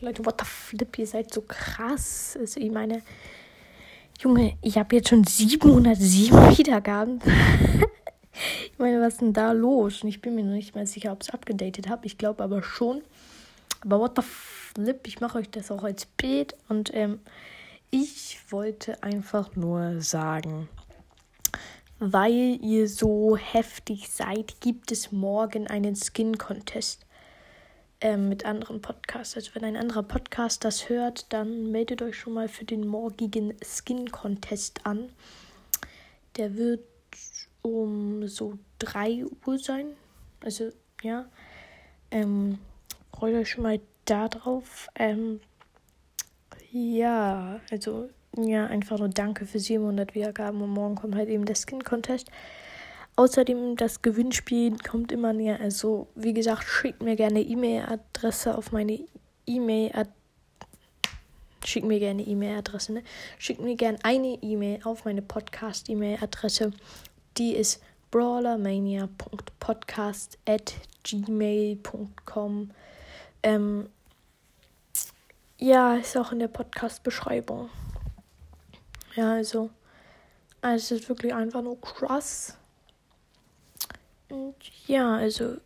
Leute, what the flip, ihr seid so krass. Also ich meine, Junge, ich habe jetzt schon 707 Wiedergaben. ich meine, was ist denn da los? Und ich bin mir noch nicht mal sicher, ob es abgedatet habe. Ich glaube aber schon. Aber what the flip, ich mache euch das auch als Bild. Und ähm, ich wollte einfach nur sagen, weil ihr so heftig seid, gibt es morgen einen Skin-Contest ähm, mit anderen Podcasts. Also wenn ein anderer Podcast das hört, dann meldet euch schon mal für den morgigen Skin-Contest an. Der wird um so 3 Uhr sein. Also ja. Ähm, freut euch schon mal da drauf. Ähm, ja, also ja, einfach nur danke für 700 Wiedergaben und morgen kommt halt eben der Skin Contest. Außerdem das Gewinnspiel kommt immer näher. Also wie gesagt, schickt mir gerne E-Mail-Adresse auf meine E-Mail. Schickt mir gerne E-Mail-Adresse, ne? Schickt mir gerne eine E-Mail auf meine Podcast-E-Mail-Adresse. Die ist brawlermania.podcast at gmail.com. Ähm, ja, ist auch in der Podcast-Beschreibung. Ja, also, also es ist wirklich einfach nur krass. Und ja, also,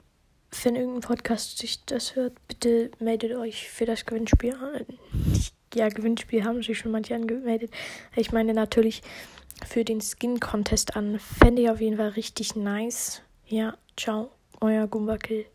wenn irgendein Podcast sich das hört, bitte meldet euch für das Gewinnspiel an. Ja, Gewinnspiel haben sich schon manche angemeldet. Ich meine natürlich für den Skin Contest an. Fände ich auf jeden Fall richtig nice. Ja, ciao, euer Gumbakill.